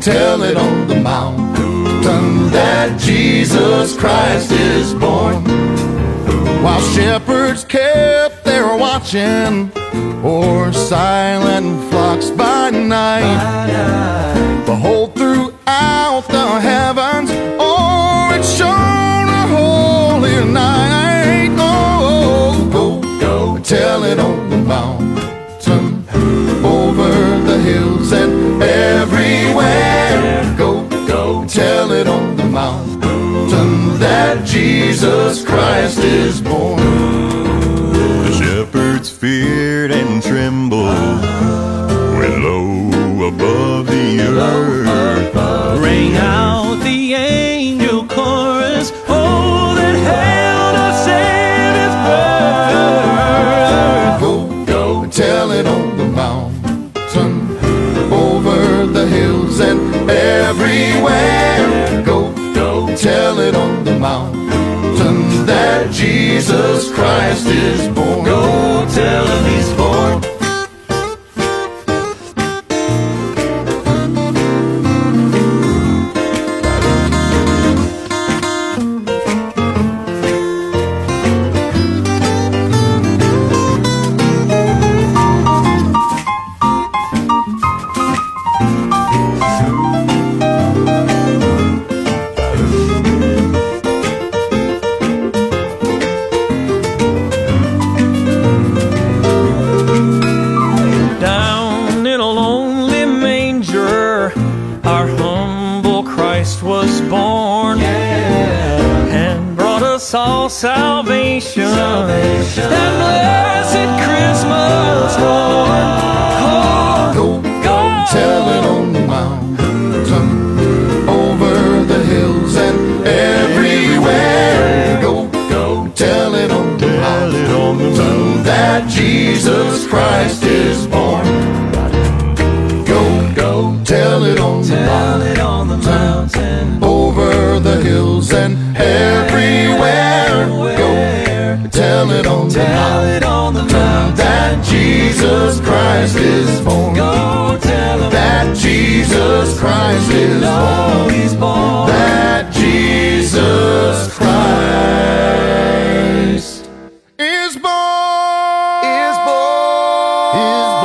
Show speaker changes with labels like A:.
A: tell it on the mountain that Jesus Christ is born. While shepherds kept their watching o'er silent flocks by night, behold, throughout the heavens, Jesus Christ is born.
B: The shepherds feared and trembled when low above the earth
C: Rang out the angel chorus, oh, that hailed our Savior's birth.
A: Go, go, tell it on the mountain, over the hills and everywhere. Go, go, tell it on the mountain that Jesus Christ is born.
C: Go tell him he's Christ was born and brought us all salvation. That blessed Christmas morn. Oh,
A: Go, go, tell it on the mountain, Tell it on
B: tell it on the
A: mountain that Jesus Christ is born. Go tell him that Jesus Christ is born.
C: He's
A: born.
C: That Jesus Christ is
A: born. Is born. Is born.